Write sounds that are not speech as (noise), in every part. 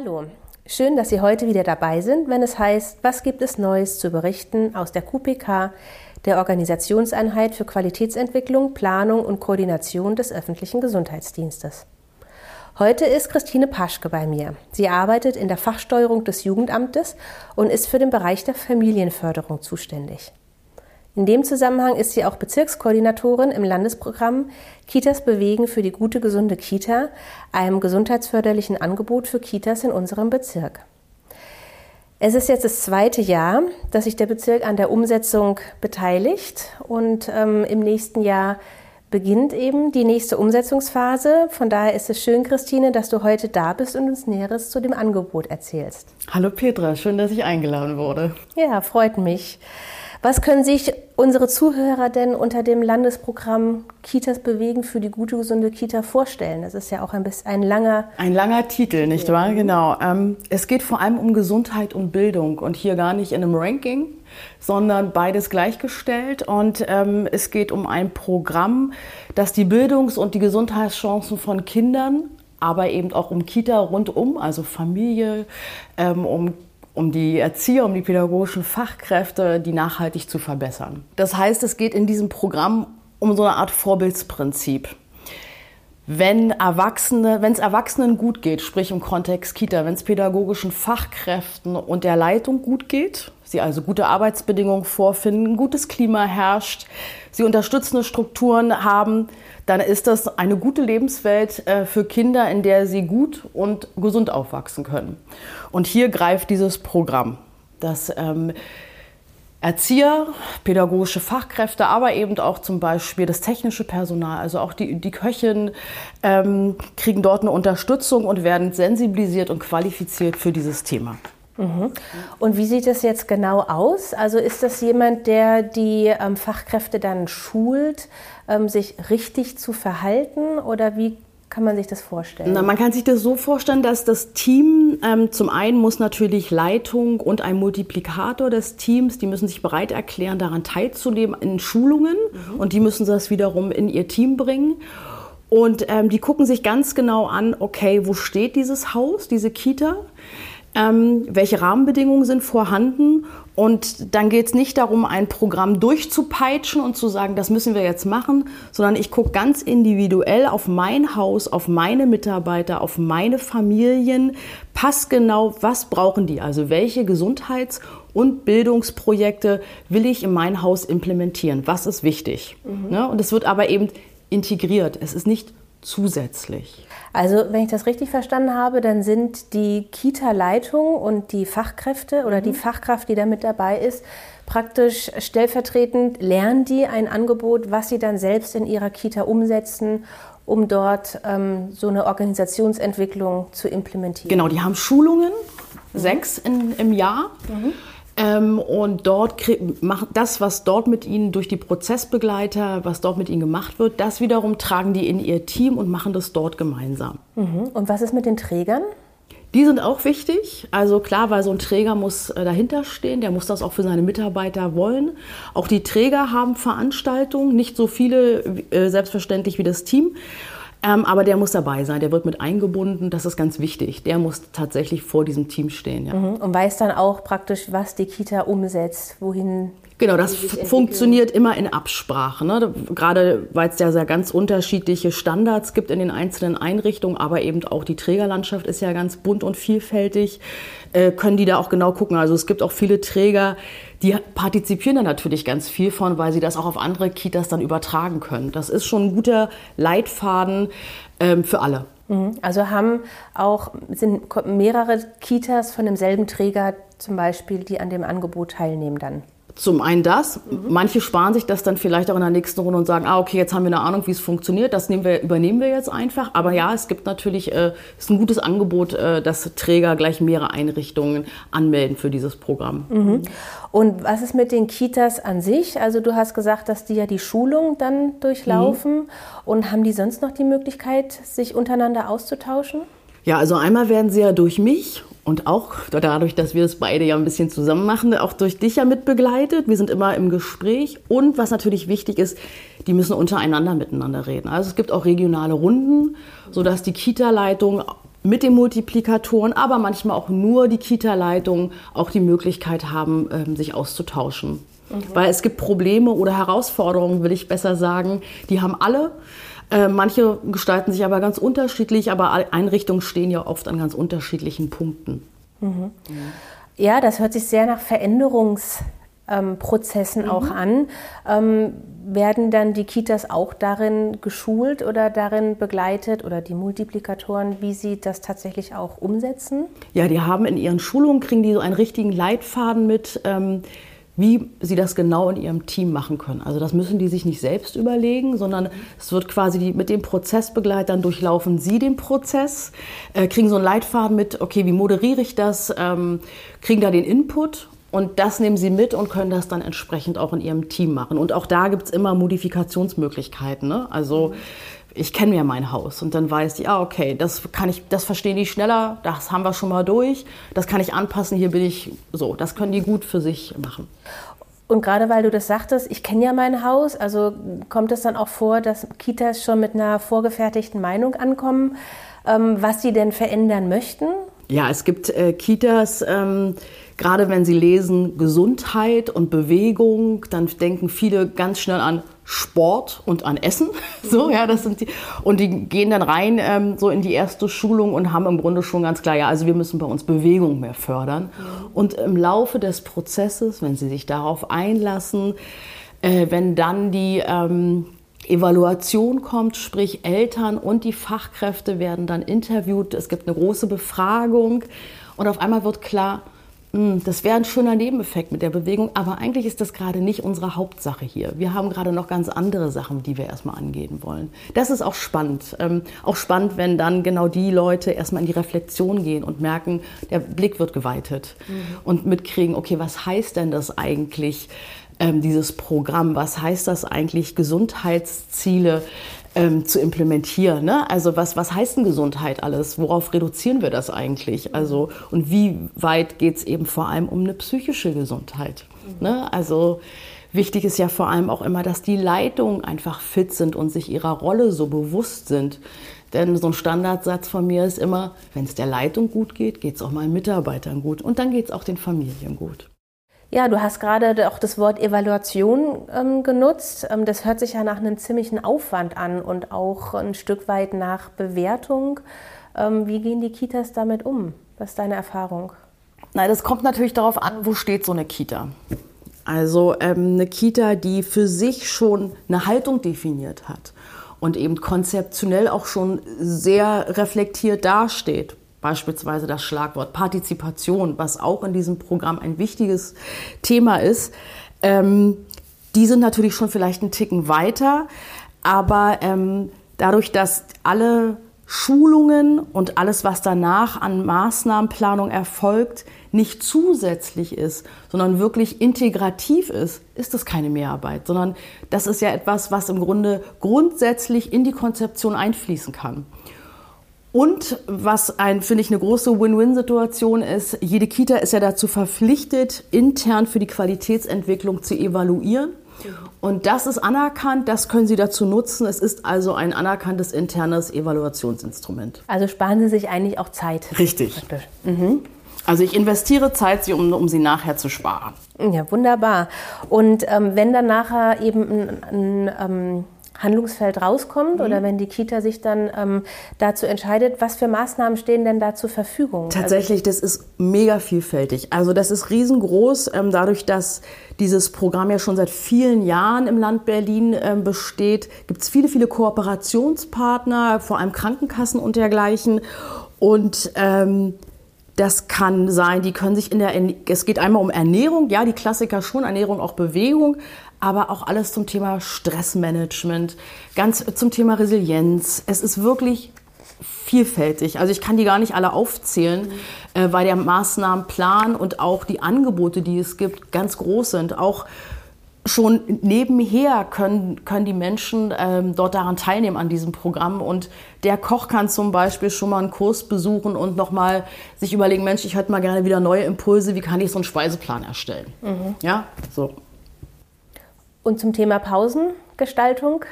Hallo, schön, dass Sie heute wieder dabei sind, wenn es heißt, was gibt es Neues zu berichten aus der QPK, der Organisationseinheit für Qualitätsentwicklung, Planung und Koordination des öffentlichen Gesundheitsdienstes. Heute ist Christine Paschke bei mir. Sie arbeitet in der Fachsteuerung des Jugendamtes und ist für den Bereich der Familienförderung zuständig. In dem Zusammenhang ist sie auch Bezirkskoordinatorin im Landesprogramm Kitas bewegen für die gute, gesunde Kita, einem gesundheitsförderlichen Angebot für Kitas in unserem Bezirk. Es ist jetzt das zweite Jahr, dass sich der Bezirk an der Umsetzung beteiligt und ähm, im nächsten Jahr beginnt eben die nächste Umsetzungsphase. Von daher ist es schön, Christine, dass du heute da bist und uns Näheres zu dem Angebot erzählst. Hallo Petra, schön, dass ich eingeladen wurde. Ja, freut mich. Was können sich unsere Zuhörer denn unter dem Landesprogramm Kitas bewegen für die gute, gesunde Kita vorstellen? Das ist ja auch ein bisschen ein langer... Ein langer Titel, nicht wahr? Genau. Ähm, es geht vor allem um Gesundheit und Bildung und hier gar nicht in einem Ranking, sondern beides gleichgestellt. Und ähm, es geht um ein Programm, das die Bildungs- und die Gesundheitschancen von Kindern aber eben auch um Kita rundum, also Familie, ähm, um um die Erzieher, um die pädagogischen Fachkräfte, die nachhaltig zu verbessern. Das heißt, es geht in diesem Programm um so eine Art Vorbildsprinzip. Wenn Erwachsene, wenn es Erwachsenen gut geht, sprich im Kontext Kita, wenn es pädagogischen Fachkräften und der Leitung gut geht, sie also gute Arbeitsbedingungen vorfinden, gutes Klima herrscht, sie unterstützende Strukturen haben, dann ist das eine gute Lebenswelt äh, für Kinder, in der sie gut und gesund aufwachsen können. Und hier greift dieses Programm, das ähm, Erzieher, pädagogische Fachkräfte, aber eben auch zum Beispiel das technische Personal, also auch die, die Köchin, ähm, kriegen dort eine Unterstützung und werden sensibilisiert und qualifiziert für dieses Thema. Mhm. Und wie sieht das jetzt genau aus? Also ist das jemand, der die ähm, Fachkräfte dann schult, ähm, sich richtig zu verhalten oder wie kann man sich das vorstellen? Na, man kann sich das so vorstellen, dass das Team ähm, zum einen muss natürlich Leitung und ein Multiplikator des Teams, die müssen sich bereit erklären, daran teilzunehmen in Schulungen mhm. und die müssen das wiederum in ihr Team bringen. Und ähm, die gucken sich ganz genau an, okay, wo steht dieses Haus, diese Kita? Ähm, welche Rahmenbedingungen sind vorhanden. Und dann geht es nicht darum, ein Programm durchzupeitschen und zu sagen, das müssen wir jetzt machen, sondern ich gucke ganz individuell auf mein Haus, auf meine Mitarbeiter, auf meine Familien, passgenau, was brauchen die, also welche Gesundheits- und Bildungsprojekte will ich in mein Haus implementieren, was ist wichtig. Mhm. Ne? Und es wird aber eben integriert, es ist nicht zusätzlich. Also, wenn ich das richtig verstanden habe, dann sind die Kita-Leitung und die Fachkräfte oder mhm. die Fachkraft, die da mit dabei ist, praktisch stellvertretend lernen die ein Angebot, was sie dann selbst in ihrer Kita umsetzen, um dort ähm, so eine Organisationsentwicklung zu implementieren. Genau, die haben Schulungen, mhm. sechs in, im Jahr. Mhm. Ähm, und dort macht das, was dort mit ihnen durch die Prozessbegleiter, was dort mit ihnen gemacht wird, das wiederum tragen die in ihr Team und machen das dort gemeinsam. Mhm. Und was ist mit den Trägern? Die sind auch wichtig. Also klar, weil so ein Träger muss äh, dahinter stehen, der muss das auch für seine Mitarbeiter wollen. Auch die Träger haben Veranstaltungen, nicht so viele äh, selbstverständlich wie das Team. Ähm, aber der muss dabei sein, der wird mit eingebunden, das ist ganz wichtig. Der muss tatsächlich vor diesem Team stehen. Ja. Mhm. Und weiß dann auch praktisch, was die Kita umsetzt, wohin Genau, das funktioniert immer in Absprache. Ne? Gerade weil es ja sehr ganz unterschiedliche Standards gibt in den einzelnen Einrichtungen, aber eben auch die Trägerlandschaft ist ja ganz bunt und vielfältig, äh, können die da auch genau gucken. Also es gibt auch viele Träger, die partizipieren da natürlich ganz viel von, weil sie das auch auf andere Kitas dann übertragen können. Das ist schon ein guter Leitfaden ähm, für alle. Mhm. Also haben auch sind mehrere Kitas von demselben Träger zum Beispiel, die an dem Angebot teilnehmen dann. Zum einen das. Mhm. Manche sparen sich das dann vielleicht auch in der nächsten Runde und sagen, ah, okay, jetzt haben wir eine Ahnung, wie es funktioniert. Das nehmen wir, übernehmen wir jetzt einfach. Aber ja, es gibt natürlich, äh, ist ein gutes Angebot, äh, dass Träger gleich mehrere Einrichtungen anmelden für dieses Programm. Mhm. Und was ist mit den Kitas an sich? Also du hast gesagt, dass die ja die Schulung dann durchlaufen. Mhm. Und haben die sonst noch die Möglichkeit, sich untereinander auszutauschen? Ja, also einmal werden sie ja durch mich und auch dadurch, dass wir es beide ja ein bisschen zusammen machen, auch durch dich ja mitbegleitet. Wir sind immer im Gespräch. Und was natürlich wichtig ist, die müssen untereinander miteinander reden. Also es gibt auch regionale Runden, sodass die Kita-Leitung mit den Multiplikatoren, aber manchmal auch nur die Kita-Leitungen auch die Möglichkeit haben, ähm, sich auszutauschen. Mhm. Weil es gibt Probleme oder Herausforderungen, will ich besser sagen, die haben alle. Äh, manche gestalten sich aber ganz unterschiedlich, aber Einrichtungen stehen ja oft an ganz unterschiedlichen Punkten. Mhm. Ja, das hört sich sehr nach Veränderungsprozessen ähm, auch mhm. an. Ähm, werden dann die Kitas auch darin geschult oder darin begleitet oder die Multiplikatoren, wie sie das tatsächlich auch umsetzen? Ja, die haben in ihren Schulungen, kriegen die so einen richtigen Leitfaden mit. Ähm, wie sie das genau in ihrem Team machen können. Also das müssen die sich nicht selbst überlegen, sondern es wird quasi die, mit den Prozessbegleitern durchlaufen sie den Prozess, äh, kriegen so einen Leitfaden mit, okay, wie moderiere ich das, ähm, kriegen da den Input und das nehmen sie mit und können das dann entsprechend auch in ihrem Team machen. Und auch da gibt es immer Modifikationsmöglichkeiten. Ne? Also ich kenne ja mein Haus und dann weiß ich, ah, okay, das kann ich, das verstehen die schneller, das haben wir schon mal durch, das kann ich anpassen, hier bin ich so, das können die gut für sich machen. Und gerade weil du das sagtest, ich kenne ja mein Haus, also kommt es dann auch vor, dass Kitas schon mit einer vorgefertigten Meinung ankommen, ähm, was sie denn verändern möchten? Ja, es gibt äh, Kitas, ähm, gerade wenn sie lesen Gesundheit und Bewegung, dann denken viele ganz schnell an Sport und an Essen. (laughs) So, ja, das sind die. Und die gehen dann rein ähm, so in die erste Schulung und haben im Grunde schon ganz klar, ja, also wir müssen bei uns Bewegung mehr fördern. Und im Laufe des Prozesses, wenn sie sich darauf einlassen, äh, wenn dann die ähm, Evaluation kommt, sprich Eltern und die Fachkräfte werden dann interviewt, es gibt eine große Befragung und auf einmal wird klar, das wäre ein schöner Nebeneffekt mit der Bewegung, aber eigentlich ist das gerade nicht unsere Hauptsache hier. Wir haben gerade noch ganz andere Sachen, die wir erstmal angehen wollen. Das ist auch spannend. Ähm, auch spannend, wenn dann genau die Leute erstmal in die Reflexion gehen und merken, der Blick wird geweitet mhm. und mitkriegen, okay, was heißt denn das eigentlich, ähm, dieses Programm? Was heißt das eigentlich, Gesundheitsziele? Ähm, zu implementieren. Ne? Also was, was heißt denn Gesundheit alles? Worauf reduzieren wir das eigentlich? Also und wie weit geht es eben vor allem um eine psychische Gesundheit? Mhm. Ne? Also wichtig ist ja vor allem auch immer, dass die Leitungen einfach fit sind und sich ihrer Rolle so bewusst sind. Denn so ein Standardsatz von mir ist immer, wenn es der Leitung gut geht, geht es auch meinen Mitarbeitern gut und dann geht es auch den Familien gut. Ja, du hast gerade auch das Wort Evaluation ähm, genutzt. Ähm, das hört sich ja nach einem ziemlichen Aufwand an und auch ein Stück weit nach Bewertung. Ähm, wie gehen die Kitas damit um? Was ist deine Erfahrung? Nein, das kommt natürlich darauf an, wo steht so eine Kita. Also ähm, eine Kita, die für sich schon eine Haltung definiert hat und eben konzeptionell auch schon sehr reflektiert dasteht beispielsweise das Schlagwort Partizipation, was auch in diesem Programm ein wichtiges Thema ist, ähm, die sind natürlich schon vielleicht einen Ticken weiter, aber ähm, dadurch, dass alle Schulungen und alles, was danach an Maßnahmenplanung erfolgt, nicht zusätzlich ist, sondern wirklich integrativ ist, ist das keine Mehrarbeit, sondern das ist ja etwas, was im Grunde grundsätzlich in die Konzeption einfließen kann. Und was ein, finde ich, eine große Win-Win-Situation ist, jede Kita ist ja dazu verpflichtet, intern für die Qualitätsentwicklung zu evaluieren. Und das ist anerkannt, das können Sie dazu nutzen. Es ist also ein anerkanntes internes Evaluationsinstrument. Also sparen Sie sich eigentlich auch Zeit. Richtig. Mhm. Also ich investiere Zeit, um, um sie nachher zu sparen. Ja, wunderbar. Und ähm, wenn dann nachher eben ein, ein ähm Handlungsfeld rauskommt mhm. oder wenn die Kita sich dann ähm, dazu entscheidet, was für Maßnahmen stehen denn da zur Verfügung? Also Tatsächlich, das ist mega vielfältig. Also das ist riesengroß, ähm, dadurch, dass dieses Programm ja schon seit vielen Jahren im Land Berlin ähm, besteht, gibt es viele, viele Kooperationspartner, vor allem Krankenkassen und dergleichen. Und ähm, das kann sein, die können sich in der, es geht einmal um Ernährung, ja, die Klassiker schon, Ernährung, auch Bewegung, aber auch alles zum Thema Stressmanagement, ganz zum Thema Resilienz. Es ist wirklich vielfältig. Also ich kann die gar nicht alle aufzählen, mhm. äh, weil der Maßnahmenplan und auch die Angebote, die es gibt, ganz groß sind. Auch schon nebenher können, können die Menschen ähm, dort daran teilnehmen an diesem Programm. Und der Koch kann zum Beispiel schon mal einen Kurs besuchen und nochmal sich überlegen, Mensch, ich hätte mal gerne wieder neue Impulse, wie kann ich so einen Speiseplan erstellen? Mhm. Ja, so. Und zum Thema Pausengestaltung?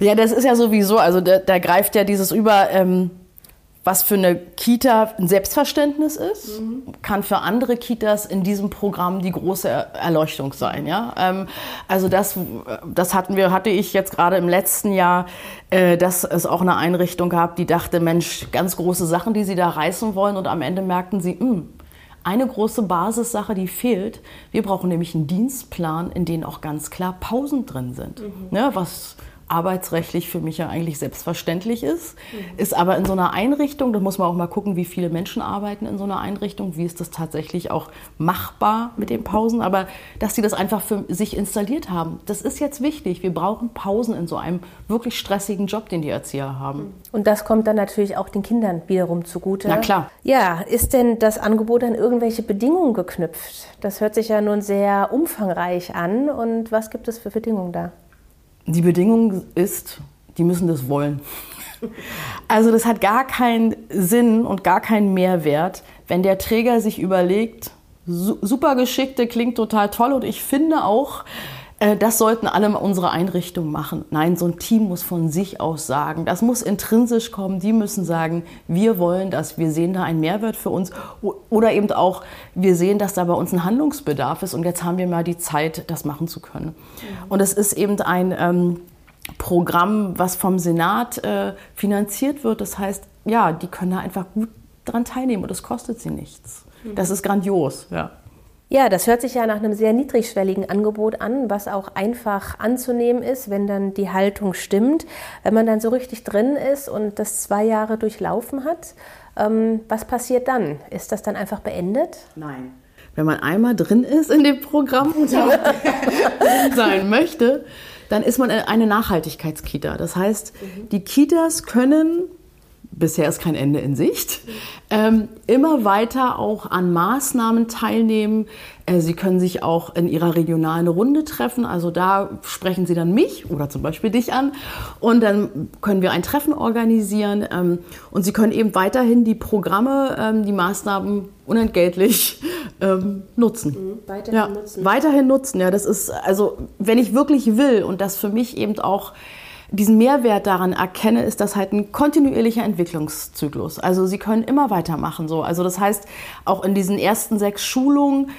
Ja, das ist ja sowieso, also da, da greift ja dieses über, ähm, was für eine Kita ein Selbstverständnis ist, mhm. kann für andere Kitas in diesem Programm die große Erleuchtung sein. Ja? Ähm, also das, das hatten wir, hatte ich jetzt gerade im letzten Jahr, äh, dass es auch eine Einrichtung gab, die dachte, Mensch, ganz große Sachen, die sie da reißen wollen und am Ende merkten sie, mh, hm, eine große Basissache, die fehlt. Wir brauchen nämlich einen Dienstplan, in dem auch ganz klar Pausen drin sind. Mhm. Ne, was arbeitsrechtlich für mich ja eigentlich selbstverständlich ist, mhm. ist aber in so einer Einrichtung, da muss man auch mal gucken, wie viele Menschen arbeiten in so einer Einrichtung, wie ist das tatsächlich auch machbar mit den Pausen, aber dass sie das einfach für sich installiert haben, das ist jetzt wichtig. Wir brauchen Pausen in so einem wirklich stressigen Job, den die Erzieher haben. Und das kommt dann natürlich auch den Kindern wiederum zugute. Na klar. Ja, ist denn das Angebot an irgendwelche Bedingungen geknüpft? Das hört sich ja nun sehr umfangreich an und was gibt es für Bedingungen da? Die Bedingung ist, die müssen das wollen. Also das hat gar keinen Sinn und gar keinen Mehrwert, wenn der Träger sich überlegt, super geschickte klingt total toll und ich finde auch, das sollten alle unsere Einrichtungen machen. Nein, so ein Team muss von sich aus sagen, das muss intrinsisch kommen. Die müssen sagen, wir wollen das, wir sehen da einen Mehrwert für uns. Oder eben auch, wir sehen, dass da bei uns ein Handlungsbedarf ist und jetzt haben wir mal die Zeit, das machen zu können. Mhm. Und es ist eben ein ähm, Programm, was vom Senat äh, finanziert wird. Das heißt, ja, die können da einfach gut dran teilnehmen und es kostet sie nichts. Mhm. Das ist grandios, ja. Ja, das hört sich ja nach einem sehr niedrigschwelligen Angebot an, was auch einfach anzunehmen ist, wenn dann die Haltung stimmt. Wenn man dann so richtig drin ist und das zwei Jahre durchlaufen hat, ähm, was passiert dann? Ist das dann einfach beendet? Nein. Wenn man einmal drin ist in dem Programm und sein möchte, dann ist man eine Nachhaltigkeitskita. Das heißt, mhm. die Kitas können bisher ist kein Ende in Sicht, ähm, immer weiter auch an Maßnahmen teilnehmen. Äh, Sie können sich auch in Ihrer regionalen Runde treffen. Also da sprechen Sie dann mich oder zum Beispiel dich an und dann können wir ein Treffen organisieren. Ähm, und Sie können eben weiterhin die Programme, ähm, die Maßnahmen unentgeltlich ähm, nutzen. Mhm, weiterhin ja, nutzen. Weiterhin nutzen. Ja, das ist also, wenn ich wirklich will und das für mich eben auch diesen Mehrwert daran erkenne, ist das halt ein kontinuierlicher Entwicklungszyklus. Also sie können immer weitermachen so. Also das heißt, auch in diesen ersten sechs Schulungen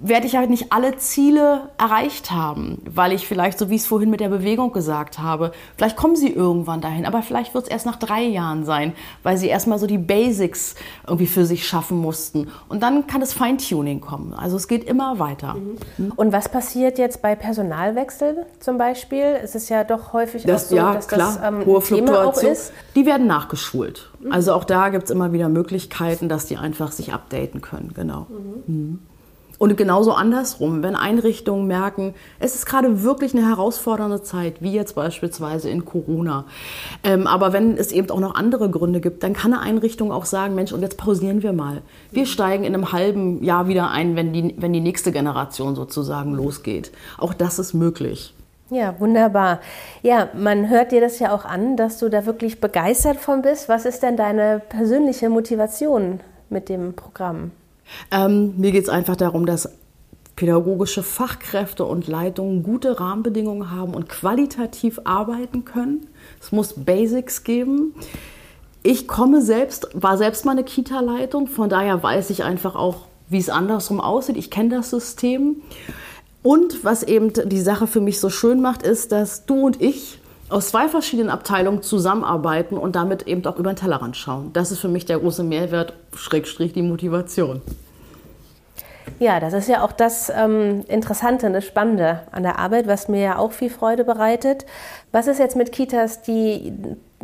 werde ich halt nicht alle Ziele erreicht haben, weil ich vielleicht, so wie ich es vorhin mit der Bewegung gesagt habe, vielleicht kommen sie irgendwann dahin, aber vielleicht wird es erst nach drei Jahren sein, weil sie erstmal so die Basics irgendwie für sich schaffen mussten. Und dann kann das Feintuning kommen. Also es geht immer weiter. Mhm. Und was passiert jetzt bei Personalwechsel zum Beispiel? Es ist ja doch häufig das, auch so, ja, dass klar, das ähm, hohe Thema auch ist. Die werden nachgeschult. Mhm. Also auch da gibt es immer wieder Möglichkeiten, dass die einfach sich updaten können. Genau. Mhm. mhm. Und genauso andersrum, wenn Einrichtungen merken, es ist gerade wirklich eine herausfordernde Zeit, wie jetzt beispielsweise in Corona. Ähm, aber wenn es eben auch noch andere Gründe gibt, dann kann eine Einrichtung auch sagen, Mensch, und jetzt pausieren wir mal. Wir steigen in einem halben Jahr wieder ein, wenn die, wenn die nächste Generation sozusagen losgeht. Auch das ist möglich. Ja, wunderbar. Ja, man hört dir das ja auch an, dass du da wirklich begeistert von bist. Was ist denn deine persönliche Motivation mit dem Programm? Ähm, mir geht es einfach darum, dass pädagogische Fachkräfte und Leitungen gute Rahmenbedingungen haben und qualitativ arbeiten können. Es muss Basics geben. Ich komme selbst, war selbst mal eine Kita-Leitung, von daher weiß ich einfach auch, wie es andersrum aussieht. Ich kenne das System. Und was eben die Sache für mich so schön macht, ist, dass du und ich aus zwei verschiedenen Abteilungen zusammenarbeiten und damit eben auch über den Tellerrand schauen. Das ist für mich der große Mehrwert, Schrägstrich die Motivation. Ja, das ist ja auch das ähm, Interessante, das Spannende an der Arbeit, was mir ja auch viel Freude bereitet. Was ist jetzt mit Kitas, die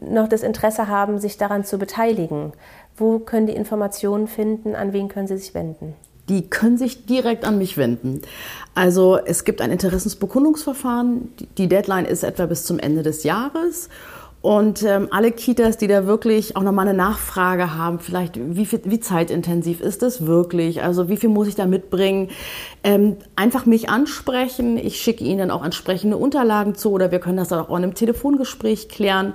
noch das Interesse haben, sich daran zu beteiligen? Wo können die Informationen finden? An wen können sie sich wenden? Die können sich direkt an mich wenden. Also es gibt ein Interessensbekundungsverfahren. Die Deadline ist etwa bis zum Ende des Jahres. Und ähm, alle Kitas, die da wirklich auch nochmal eine Nachfrage haben, vielleicht wie, viel, wie zeitintensiv ist das wirklich, also wie viel muss ich da mitbringen, ähm, einfach mich ansprechen. Ich schicke Ihnen dann auch entsprechende Unterlagen zu oder wir können das dann auch in einem Telefongespräch klären.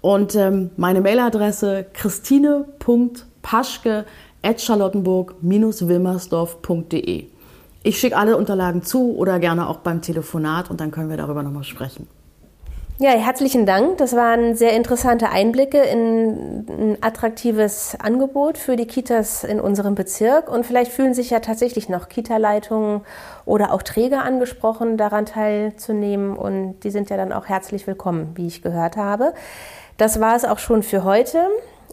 Und ähm, meine Mailadresse christine.paschke charlottenburg-wilmersdorf.de. Ich schicke alle Unterlagen zu oder gerne auch beim Telefonat und dann können wir darüber nochmal sprechen. Ja, herzlichen Dank. Das waren sehr interessante Einblicke in ein attraktives Angebot für die Kitas in unserem Bezirk. Und vielleicht fühlen sich ja tatsächlich noch Kita-Leitungen oder auch Träger angesprochen, daran teilzunehmen. Und die sind ja dann auch herzlich willkommen, wie ich gehört habe. Das war es auch schon für heute.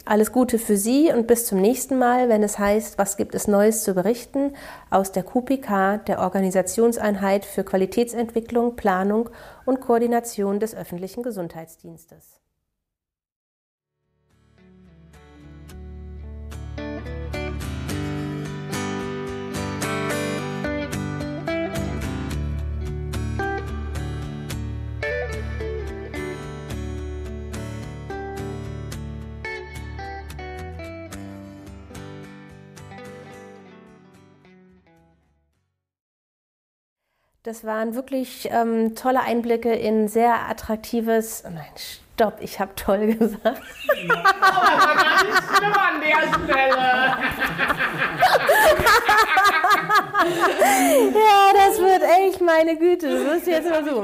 Alles Gute für Sie und bis zum nächsten Mal, wenn es heißt, was gibt es Neues zu berichten aus der QPK, der Organisationseinheit für Qualitätsentwicklung, Planung und Koordination des öffentlichen Gesundheitsdienstes. Das waren wirklich ähm, tolle Einblicke in sehr attraktives. Oh nein, stopp, ich habe toll gesagt. Oh, das war nicht schlimm an der Stelle. ja, das wird echt meine Güte. Das ist jetzt mal so.